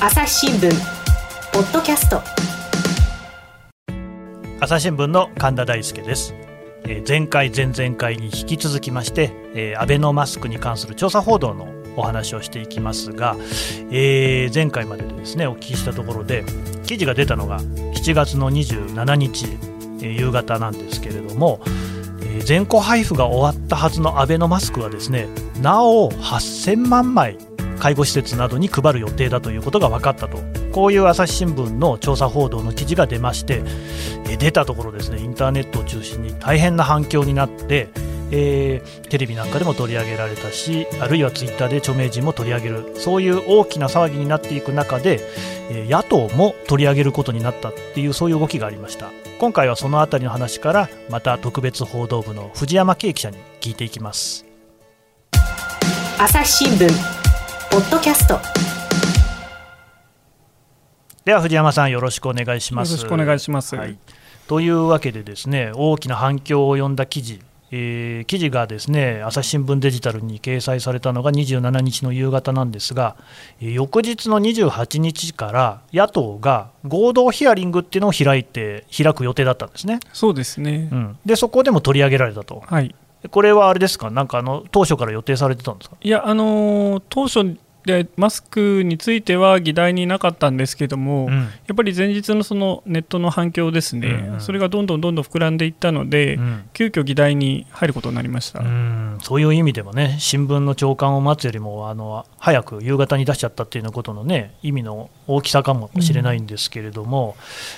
朝日新聞ポッドキャスト。朝日新聞の神田大輔です、え前回前々回に引き続きまして、えーアベノマスクに関する調査報道のお話をしていきますが、えー前回までですねお聞きしたところで記事が出たのが7月の27日、えー夕方なんですけれども、えー全戸配布が終わったはずのアベノマスクはですねなお8000万枚介護施設などに配る予定だということが分かったと。こういう朝日新聞の調査報道の記事が出ましてえー出たところですね。インターネットを中心に大変な反響になって、えーテレビなんかでも取り上げられたしあるいはツイッターで著名人も取り上げる。そういう大きな騒ぎになっていく中で、えー野党も取り上げることになったっていうそういう動きがありました。今回はそのあたりの話からまた特別報道部の藤山圭記者に聞いていきます。朝日新聞ポッドキャストでは藤山さんよろしくお願いしますよろしくお願いします。はい、というわけでですね大きな反響を呼んだ記事、えー記事がですね朝日新聞デジタルに掲載されたのが27日の夕方なんですが、えー翌日の28日から野党が合同ヒアリングっていうのを開いて開く予定だったんですね、そうですね。うん、でそこでも取り上げられたと、はい。これはあれですか、なんかあの当初から予定されてたんですか？いや、あのー当初でマスクについては議題になかったんですけども、うん。やっぱり前日のそのネットの反響ですね、うんうん。それがどんどんどんどん膨らんでいったので、うん。急遽議題に入ることになりました。うん。そういう意味でもね、新聞の朝刊を待つよりもあの早く夕方に出しちゃったっていうことの、ね、意味の大きさかもしれないんですけれども、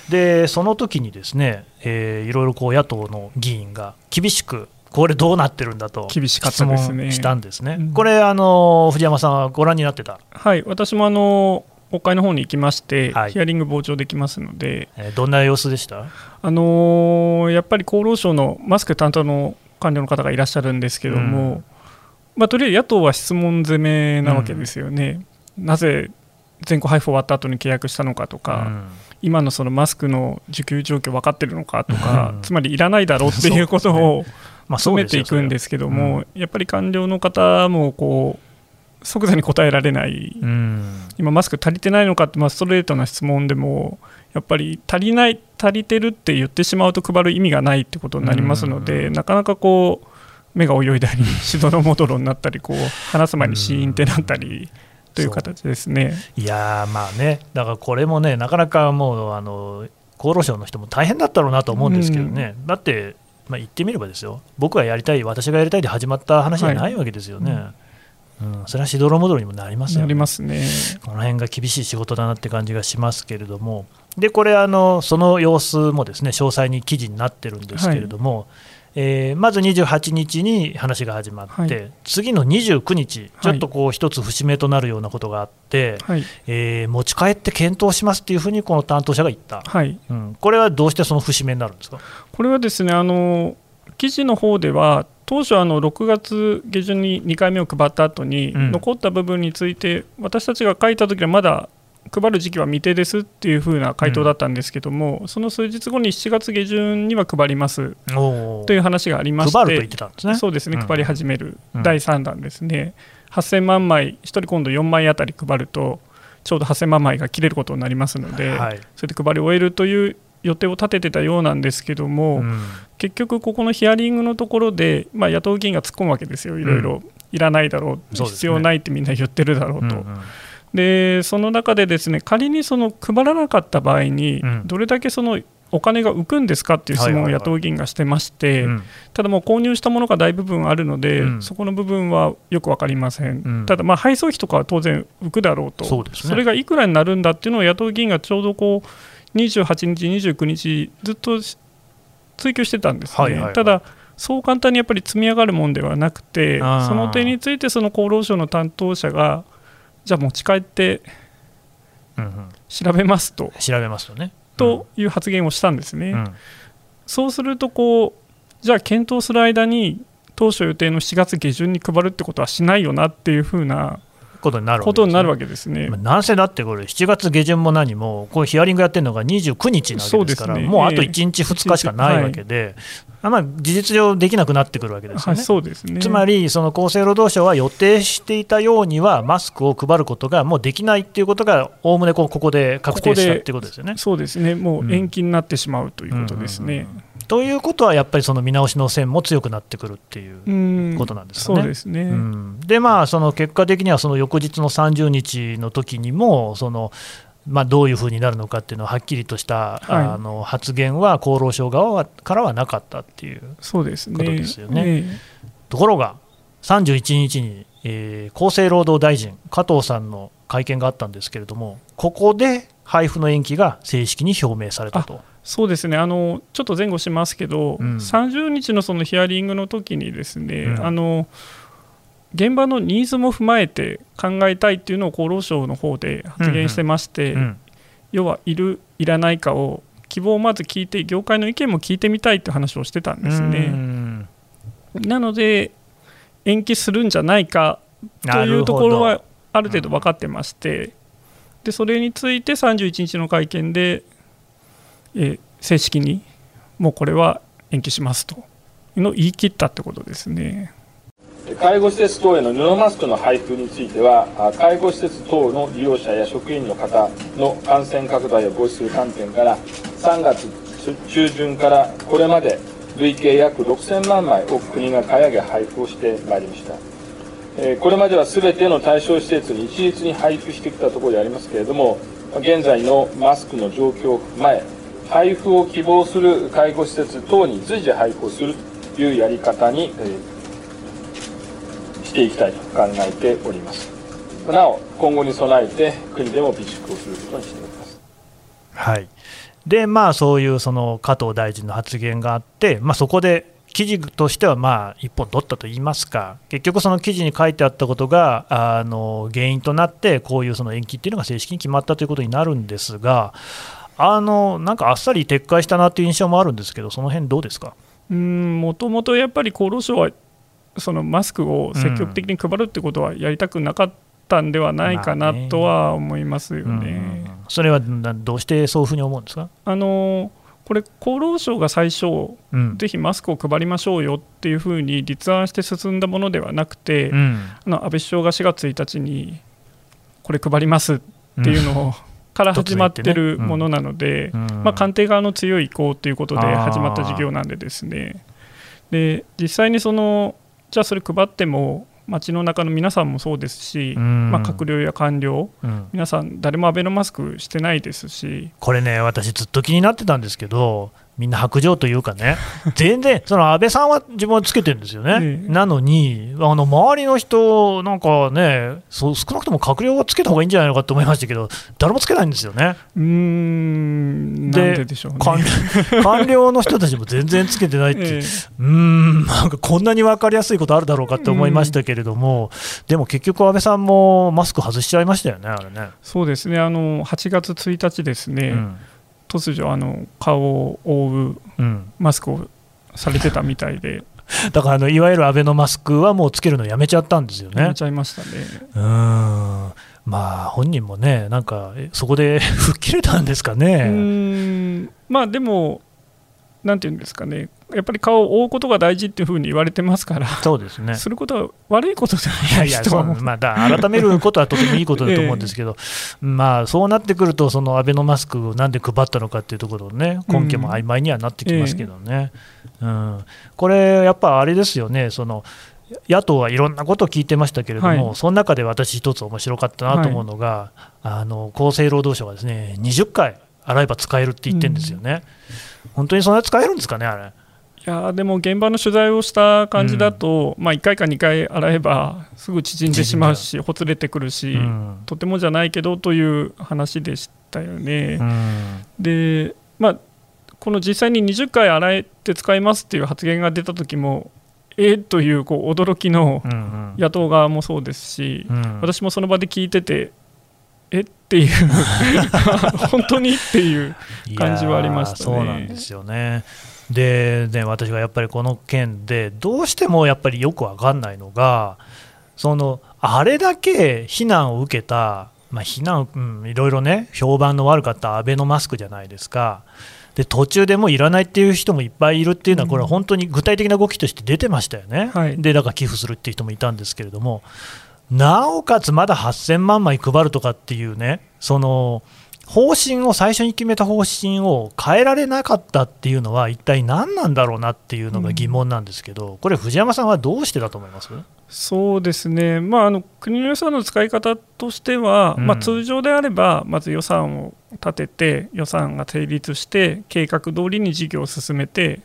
でその時にですね、えーいろいろこう野党の議員が厳しく、これどうなってるんだと厳しかったですね。したんですね。うん。これあの、藤山さんはご覧になってた、はい、私もあの国会の方に行きまして、はい。ヒアリング傍聴できますので、えーどんな様子でした？あのーやっぱり厚労省のマスク担当の官僚の方がいらっしゃるんですけども、うん。まあ、とりあえず野党は質問攻めなわけですよね、なぜ全国配布終わった後に契約したのかとか、うん。今のそのマスクの需給状況分かってるのかとか、うん。つまりいらないだろうっていうことをまあ詰めていくんですけども、やっぱり官僚の方もこう即座に答えられない、うん。今、マスク足りてないのかって、まあ、ストレートな質問でも、やっぱり足りない、足りてるって言ってしまうと配る意味がないってことになりますので、うん。なかなかこう、目が泳いだり、しどろもどろになったり、こう話す前にシーンってなったりという形ですね。いやーまあね、だからこれもね、なかなかもうあの厚労省の人も大変だったろうなと思うんですけどね、だって、まあ、言ってみればですよ、僕がやりたい、私がやりたいで始まった話じゃないわけですよね、うん。それはしどろもどろにもなりますよなりね、ますね。この辺が厳しい仕事だなって感じがしますけれども、でこれあの、その様子もですね詳細に記事になってるんですけれども、えーまず28日に話が始まって、はい。次の29日、はい。ちょっとこう一つ節目となるようなことがあって、はい、えー持ち帰って検討しますっていうふうにこの担当者が言った、はい。うん、これはどうしてその節目になるんですか、これはですねあの記事の方では当初あの6月下旬に2回目を配った後に、うん。残った部分について私たちが書いた時はまだ配る時期は未定ですっていう風な回答だったんですけども、その数日後に7月下旬には配りますという話がありまして配ると言ってたんですね。そうですね、うん。配り始めるうん。第3弾ですね、8000万枚、1人今度4枚あたり配ると、ちょうど8000万枚が切れることになりますので、はい。それで配り終えるという予定を立ててたようなんですけども、うん。結局、ここのヒアリングのところで、まあ、野党議員が突っ込むわけですよ、いろいろ、いらないだろう、必要ないってみんな言ってるだろうと、うんうんでその中で、ですね仮にその配らなかった場合にうん、どれだけそのお金が浮くんですかっていう質問を野党議員がしてまして、うん。ただもう購入したものが大部分あるので、うん。そこの部分はよく分かりません、うん。ただ、まあ配送費とかは当然浮くだろうと、それがいくらになるんだっていうのを野党議員がちょうどこう28日、29日、ずっと追求してたんですね。はいはいはい。ただそう簡単にやっぱり積み上がるもんではなくてその点についてその厚労省の担当者が、じゃあ持ち帰ってうんうん調べますと調べますよね。という発言をしたんですね。うんそうするとこう、じゃあ検討する間に、当初予定の7月下旬に配るってことはしないよなっていうふうなことになるわけことになるわわけですね。けなんせだって、これ、7月下旬も何も、こうヒアリングやってるのが29日なわけですから、ねもうあとええ1日、2日しかないわけで、まあ、事実上できなくなってくるわけですはい、よね。そうですね。つまり、その厚生労働省は予定していたようには、マスクを配ることがもうできないっていうことが、おおむねこうここで確定したっていうことですよね。そうですね。もううん延期になってしまうということですね。ということは、やっぱりその見直しの線も強くなってくるっていううんことなんですかね。そうですね。うんで、まあ、その結果的には、その翌日の30日の時にも、そのまあ、どういうふうになるのかっていうのは、はっきりとした、はいあの発言は厚労省側はからはなかったっていうそうですね。ことですよねえところが、31日に、えー厚生労働大臣、加藤さんの会見があったんですけれども、ここで配布の延期が正式に表明されたと。そうですね。あのちょっと前後しますけど、うん。30日のそのヒアリングの時にですね、うん。あの現場のニーズも踏まえて考えたいっていうのを厚労省の方で発言してまして、うん。要はいる、いらないかを希望をまず聞いて、業界の意見も聞いてみたいって話をしてたんですうね。ん。なので、延期するんじゃないかというところはある程度分かってまして、でそれについて31日の会見で、え正式にもうこれは延期しますとの言い切ったってことですね。介護施設等への布マスクの配布については、介護施設等の利用者や職員の方の感染拡大を防止する観点から、3月中旬からこれまで累計約6000万枚を国が買い上げ配布をしてまいりました。これまでは全ての対象施設に一律に配布してきたところでありますけれども、現在のマスクの状況を踏まえ、配布を希望する介護施設等に随時配布をするというやり方に、えーしていきたいと考えております。なお、今後に備えて国でも備蓄をすることにしております。はい、で、まあ、そういうその加藤大臣の発言があって、まあ、そこで記事としてはまあ一本取ったといいますか、結局、その記事に書いてあったことがあの原因となって、こういうその延期っていうのが正式に決まったということになるんですが、あのなんかあっさり撤回したなという印象もあるんですけど、その辺どうですか？うんもともとやっぱり厚労省はそのマスクを積極的に配るってことはやりたくなかったんではないかなとは思いますようんね。それはなどうしてそういうふうに思うんですか？あのこれ厚労省が最初うんぜひマスクを配りましょうよっていうふうに立案して進んだものではなくて、うんあの安倍首相が4月1日にこれ配りますっていうのを、から始まってるものなので、うん。まあ、官邸側の強い意向ということで始まった事業なんでですね。で実際にそのじゃあそれ配っても街の中の皆さんもそうですし、うん。まあ、閣僚や官僚うん。皆さん誰もアベノマスクしてないですし。これね、私、ずっと気になってたんですけど、みんな白状というかね、全然、その安倍さんは自分はつけてるんですよね、ええ。なのに、あの周りの人、なんかねそう、少なくとも閣僚はつけた方がいいんじゃないのかと思いましたけど、誰もつけないんですよね、うーんでででしょうね。官 官僚の人たちも全然つけてないって、ええ。うーん、なんかこんなに分かりやすいことあるだろうかって思いましたけれども、でも結局、安倍さんもマスク外しちゃいましたよね、あれね。そうですね。あの8月1日ですね、うん突如あの顔を覆ううんマスクをされてたみたいで、だからあのいわゆるアベノマスクはもうつけるのやめちゃったんですよね。やめちゃいましたね。うーんまあ本人もね、なんかえそこで 吹っ切れたんですかうね。ーんまあでも、なんていうんですかね、やっぱり顔を覆うことが大事っていうふうに言われてますから、そうですね。することは悪いことではいやないいや、とは思う。そうまあ、だ改めることはとてもいいことだと思うんですけど、まあそうなってくると、そのアベノマスクをなんで配ったのかっていうところのね、根拠も曖昧にはなってきますけどね。うん。これ、やっぱあれですよね、その野党はいろんなことを聞いてましたけれども、はい。その中で私、一つ面白かったなと思うのが、あの厚生労働省がですね20回洗えば使えるって言ってるんですよね、本当にそんなに使えるんですかね、あれ。いやーでも現場の取材をした感じだと、まあ、1回か2回洗えばすぐ縮んでしまうし、ほつれてくるし、うん。とてもじゃないけどという話でしたよね。うん。で、まあ、この実際に20回洗えて使いますっていう発言が出た時も、え？ー、というこう驚きのうんうん。野党側もそうですし、うん。私もその場で聞いてて、え？っていう、本当に？っていう、感じはありましたね。そうなんですよね。でね、私がやっぱりこの件で、どうしてもやっぱりよくわかんないのが、そのあれだけ非難を受けた、まあ、非難、うん、いろいろね、評判の悪かったアベノマスクじゃないですか。で途中でもういらないっていう人もいっぱいいるっていうのは、これは本当に具体的な動きとして出てましたよね、はい、でだから寄付するっていう人もいたんですけれども、なおかつまだ8000万枚配るとかっていうね、その方針を最初に決めた方針を変えられなかったっていうのは、一体何なんだろうなっていうのが疑問なんですけど、これ、藤山さんはどうしてだと思います？そうですね、まあ、あの国の予算の使い方としては、うん、まあ、通常であれば、まず予算を立てて、予算が成立して、計画通りに事業を進めて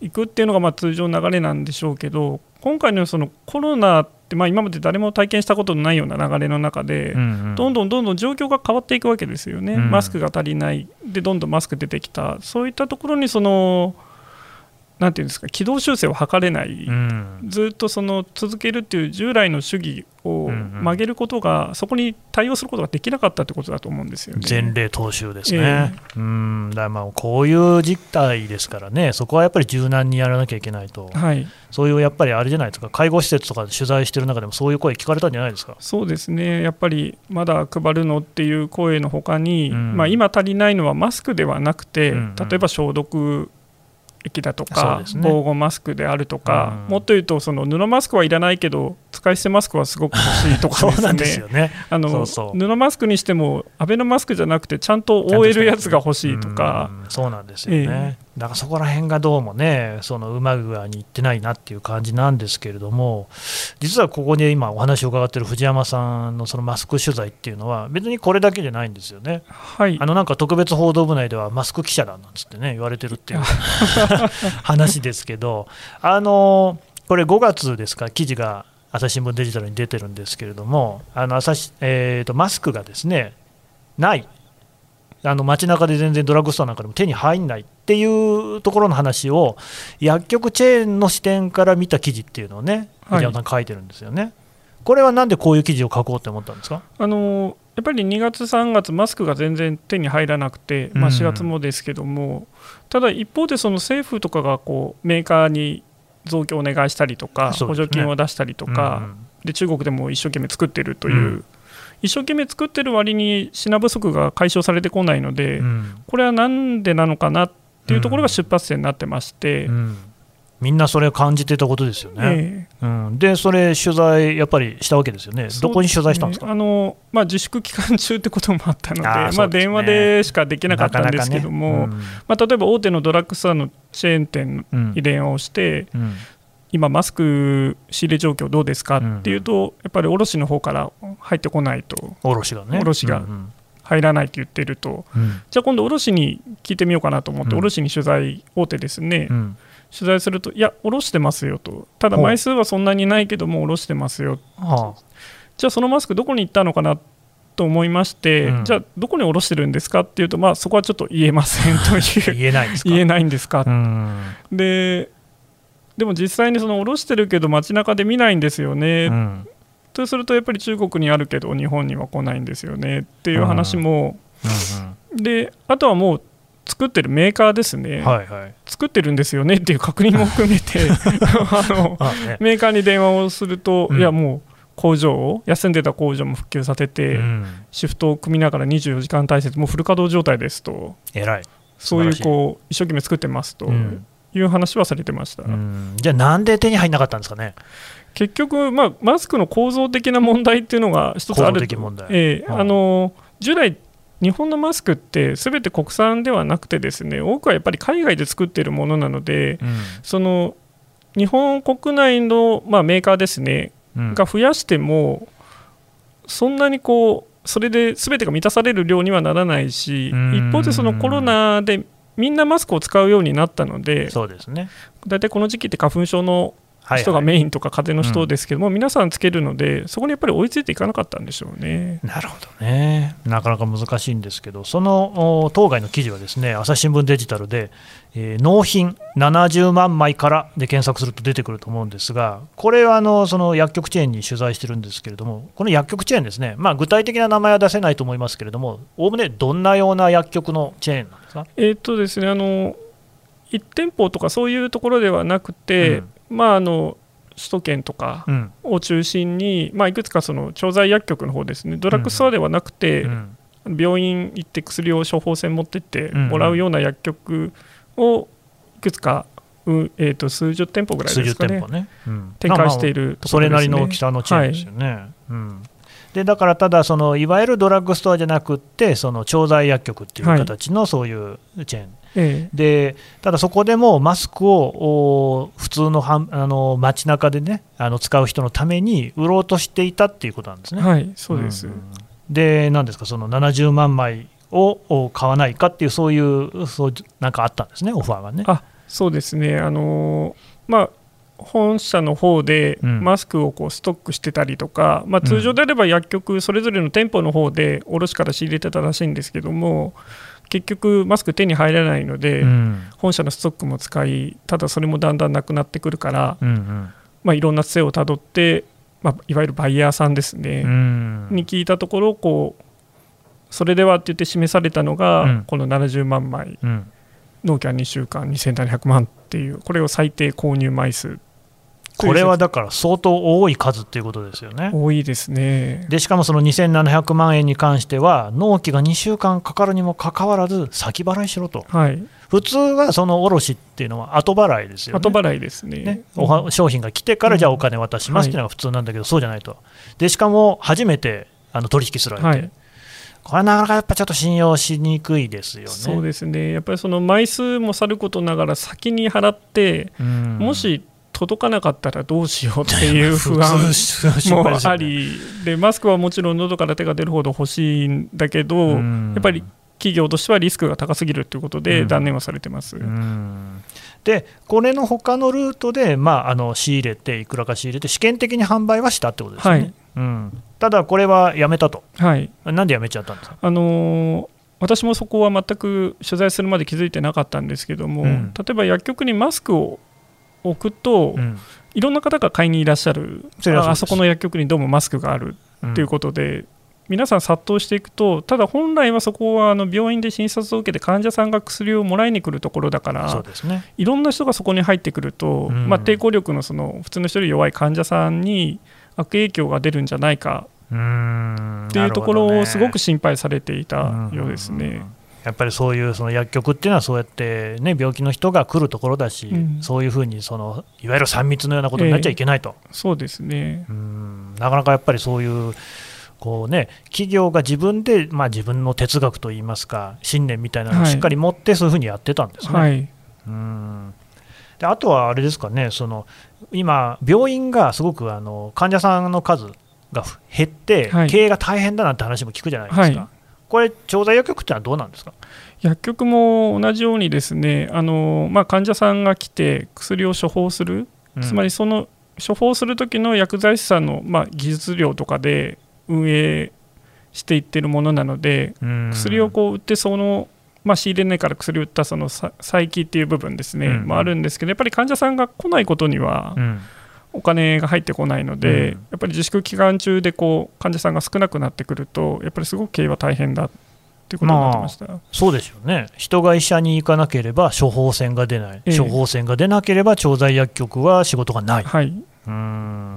いくっていうのがまあ通常の流れなんでしょうけど、今回のそのコロナって、まあ、今まで誰も体験したことのないような流れの中で、うんうん、どんどんどんどん状況が変わっていくわけですよね、うん、マスクが足りない、でどんどんマスク出てきた、そういったところにその、なんていうんですか軌道修正を図れない、うん、ずっとその続けるっていう従来の主義を曲げることが、そこに対応することができなかったってことだと思うんですよね。前例踏襲ですね、えー、うん。だまあこういう実態ですからね、そこはやっぱり柔軟にやらなきゃいけないと、はい、そういうやっぱりあれじゃないですか、介護施設とかで取材してる中でも、そういう声、聞かれたんじゃないですか。そうですね、やっぱりまだ配るのっていう声のほかに、うん、まあ、今足りないのはマスクではなくて、うんうん、例えば消毒液だとか、ね、防護マスクであるとか、うん、もっと言うとその布マスクはいらないけど使い捨てマスクはすごく欲しいとかですね。あの布マスクにしてもアベノマスクじゃなくてちゃんと覆えるやつが欲しいとか、そうなんですよね、えー、だからそこら辺がどうもねそのうまぐにいってないなっていう感じなんですけれども実はここに今お話を伺っている藤山さんのそのマスク取材っていうのは別にこれだけじゃないんですよね、はい、あのなんか特別報道部内ではマスク記者だなんつってね言われてるっていう 話ですけどあのこれ5月ですか記事が朝日新聞デジタルに出てるんですけれども、あの朝日えーと、マスクがですねないあの街中で全然ドラッグストアなんかでも手に入んないっていうところの話を薬局チェーンの視点から見た記事っていうのをね、藤山さん書いてるんですよね。これはなんでこういう記事を書こうって思ったんですか？あのやっぱり2月、3月、マスクが全然手に入らなくて、まあ、4月もですけども、うん、ただ一方で、その政府とかがこうメーカーに増強をお願いしたりとか、ね、補助金を出したりとか、うん。で中国でも一生懸命作ってるという、うん、一生懸命作ってる割に品不足が解消されてこないので、うん、これはなんでなのかなっていうところが出発点になってまして、うん、みんなそれを感じてたことですよね、えー、うん、でそれ、取材やっぱりしたわけですよね、どこに取材したんですか、あのまあ、自粛期間中ってこともあったので、あまあ、電話でしかできなかったんですけども、ね。うん、まあ、例えば大手のドラッグストアのチェーン店に電話をして、うん、今、マスク仕入れ状況どうですかっていうと、やっぱり卸の方から入ってこないと、卸がね。卸が入らないって言ってると、うん、じゃあ今度、卸に聞いてみようかなと思って、卸に取材、大手ですね、取材すると、いや、下ろしてますよと、ただ枚数はそんなにないけども、下ろしてますよ、はあ、じゃあそのマスク、どこに行ったのかなと思いまして、うん、じゃあ、どこに下ろしてるんですかっていうと、まあ、そこはちょっと言えませんという。言えないんですか。言えないんですか、ででも実際にその下ろしてるけど、街中で見ないんですよね。うん。とするとやっぱり中国にあるけど日本には来ないんですよね。っていう話も、うんうん、であとはもう作ってるメーカーですね、はいはい、作ってるんですよね。っていう確認も含めて。あの、ね、メーカーに電話をすると、うん、いやもう工場を休んでた工場も復旧させて、うん、シフトを組みながら24時間体制もうフル稼働状態ですと。そういうこう一生懸命作ってますと。いう話はされてました、じゃあ、なんで手に入らなかったんですかね？結局、まあ、マスクの構造的な問題っていうのが一つある。と、えー、あの従来、日本のマスクってすべて国産ではなくてですね多くはやっぱり海外で作っているものなので、うん、その日本国内の、まあ、メーカーですね、うん、が増やしてもそんなにこうそれで全てが満たされる量にはならないし一方でそのコロナでみんなマスクを使うようになったのでそうですね。大体この時期って花粉症の人がメインとか風邪の人ですけども、はいはいうん、皆さんつけるので、そこにやっぱり追いついていかなかったんでしょうね。なるほどね、なかなか難しいんですけど、その当該の記事はですね朝日新聞デジタルで、えー、納品70万枚からで検索すると出てくると思うんですが、これはあのその薬局チェーンに取材してるんですけれども、この薬局チェーンですね、まあ、具体的な名前は出せないと思いますけれども、おおむねどんなような薬局のチェーンなんですか？えー、っとですねあの1店舗とかそういうところではなくて、うん、まああの首都圏とかうん。を中心に、まあ、いくつかその調剤薬局の方ですねドラッグストアではなくて、うん。病院行って薬を処方箋持ってってうん。もらうような薬局をいくつか、うんえー、と数十店舗ぐらい数十ですかね。店舗ね、うん。展開しているところです、ね、それなりの大きさのチェーンですよね。うん。でだからただその、いわゆるドラッグストアじゃなくって、その調剤薬局っていう形のそういうチェーン、えでただそこでもマスクをお普通のはんあの街中でね、あの使う人のために売ろうとしていたっていうことなんですね。えはいそうです、ん。で、なんですか、その70万枚をお買わないかっていう、そういう、そうなんかあったんですね、オファーがね。あそうですね。あのーまあ本社の方でうん。マスクをこうストックしてたりとか、まあ、通常であれば薬局それぞれの店舗の方で卸から仕入れてたらしいんですけども結局マスク手に入らないので、うん。本社のストックも使いただそれもだんだんなくなってくるから、うんまあ、いろんな杖をたどって、まあ、いわゆるバイヤーさんですね、うん。に聞いたところこうそれではって言って示されたのが、うん。この70万枚。うん。納期は2週間2700万っていうこれを最低購入枚数。これはだから相当多い数っていうことですよね。多いですね。でしかもその2700万円に関しては、納期が2週間かかるにもかかわらず、先払いしろと、はい。普通はその卸っていうのは後払いですよね。後払いですね。ね、おは商品が来てからじゃあお金渡しますっていうのが普通なんだけど、そうじゃないと。でしかも初めてあの取引する相手、はいこれはなかなかやっぱちょっと信用しにくいですよね。そうですね。やっぱりその枚数もさることながら先に払って、うん。もし届かなかったらどうしようっていう不安 もありでマスクはもちろん喉から手が出るほど欲しいんだけど、うん。やっぱり企業としてはリスクが高すぎるということでうん。断念はされてます。うん。でこれの他のルートで、まあ、あの仕入れて、いくらか仕入れて、試験的に販売はしたってことですね、はい。うん、ただ、これはやめたと、はい。なんでやめちゃったんですか、あのー私もそこは全く取材するまで気づいてなかったんですけども、うん。例えば薬局にマスクを置くと、うん。いろんな方が買いにいらっしゃる。ああそこの薬局にどうもマスクがあるうんということで、皆さん殺到していくとただ本来はそこはあの病院で診察を受けて患者さんが薬をもらいに来るところだからそうですね、いろんな人がそこに入ってくると、うん。まあ、抵抗力のその普通の人より弱い患者さんに悪影響が出るんじゃないかうん。っていうところをすごくし心配されていたようですね。やっぱりそういうその薬局っていうのは、そうやって、ね、病気の人が来るところだし、うん。そういうふうにそのいわゆる3密のようなことになっちゃいけないと、そうですね。うん。なかなかやっぱりそういう。こうね、企業が自分で、まあ、自分の哲学といいますか、信念みたいなのをはい。しっかり持って、そういうふうにやってたんですね。はい。うん。であとはあれですかね、その今、病院がすごくあの患者さんの数が減って、はい。経営が大変だなんて話も聞くじゃないですか、はい。これ、調剤薬局ってのはどうなんですか、薬局も同じようにですねあの、まあ、患者さんが来て薬を処方する、うん。つまりその処方する時の薬剤師さんの、まあ、技術量とかで運営していってるものなのでうん。薬をこう売ってその、まあ、仕入れないから薬を売ったそのさ再起っていう部分ですね、うん。もあるんですけどやっぱり患者さんが来ないことにはうん。お金が入ってこないので、うん。やっぱり自粛期間中でこう患者さんが少なくなってくるとやっぱりすごく経営は大変だっていうことになってました。そうですよね、人が医者に行かなければ処方箋が出ない、ええ。処方箋が出なければ調剤薬局は仕事がない。はい、うん。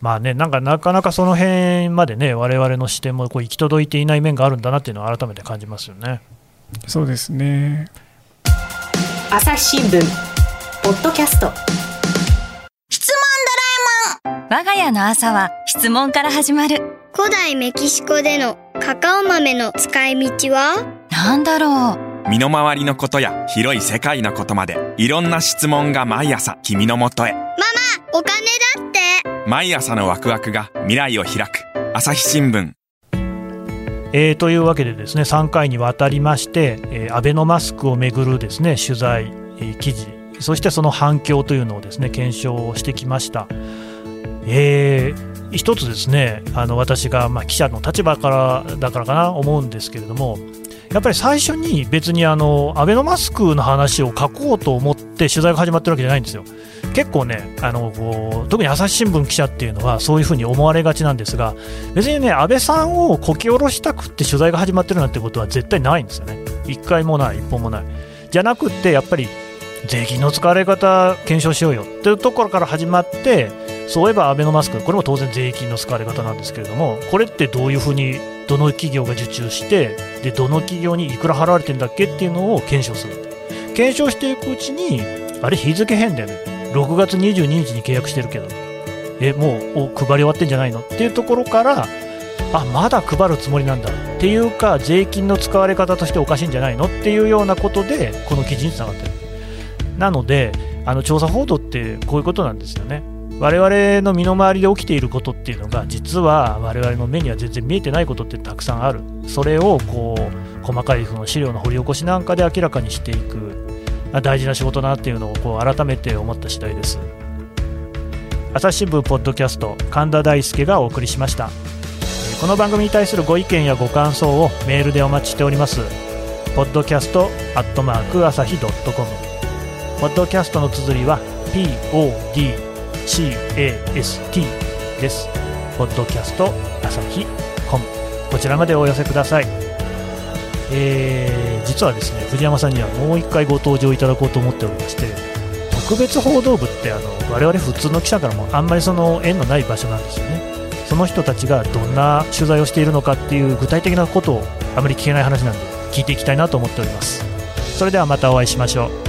まあね、なんかなかなかその辺までね、我々の視点もこう行き届いていない面があるんだなっていうのを改めて感じますよね。そうですね。朝日新聞ポッドキャスト。我が家の朝は質問から始まる。古代メキシコでのカカオ豆の使い道は？なんだろう。身の回りのことや広い世界のことまでいろんな質問が毎朝君のもとへお金だって。毎朝のワクワクが未来を開く。朝日新聞。えーというわけでですね3回にわたりまして、えーアベノマスクをめぐるですね取材、えー記事そしてその反響というのをですね検証してきました。えー一つですねあの私がまあ記者の立場からだからかな思うんですけれどもやっぱり最初に別にあのアベノマスクの話を書こうと思って取材が始まってるわけじゃないんですよ。結構ねあのこう特に朝日新聞記者っていうのはそういうふうに思われがちなんですが別にね安倍さんをこき下ろしたくって取材が始まってるなんてことは絶対ないんですよね一回もない一本もないじゃなくってやっぱり税金の使われ方検証しようよっていうところから始まってそういえばアベノマスクこれも当然税金の使われ方なんですけれどもこれってどういうふうにどの企業が受注してでどの企業にいくら払われてんだっけっていうのを検証する。検証していくうちにあれ日付変だよね。6月22日に契約してるけど。えもう配り終わってんじゃないのっていうところからあまだ配るつもりなんだっていうか税金の使われ方としておかしいんじゃないのっていうようなことでこの記事につながってる。なのであの調査報道ってこういうことなんですよね。我々の身の回りで起きていることっていうのが実は我々の目には全然見えてないことってたくさんある。それをこう細かいその資料の掘り起こしなんかで明らかにしていく大事な仕事だなっていうのをこう改めて思った次第です。朝日新聞ポッドキャスト神田大輔がお送りしました。この番組に対するご意見やご感想をメールでお待ちしております。ポッドキャストアットマーク朝日 .com ポッドキャストの綴りは POD CAST ですポッドキャスト朝日コムこちらまでお寄せくださいえー、実はですね藤山さんにはもう一回ご登場いただこうと思っておりまして特別報道部ってあの我々普通の記者からもあんまりその縁のない場所なんですよねその人たちがどんな取材をしているのかっていう具体的なことをあまり聞けない話なんで聞いていきたいなと思っておりますそれではまたお会いしましょう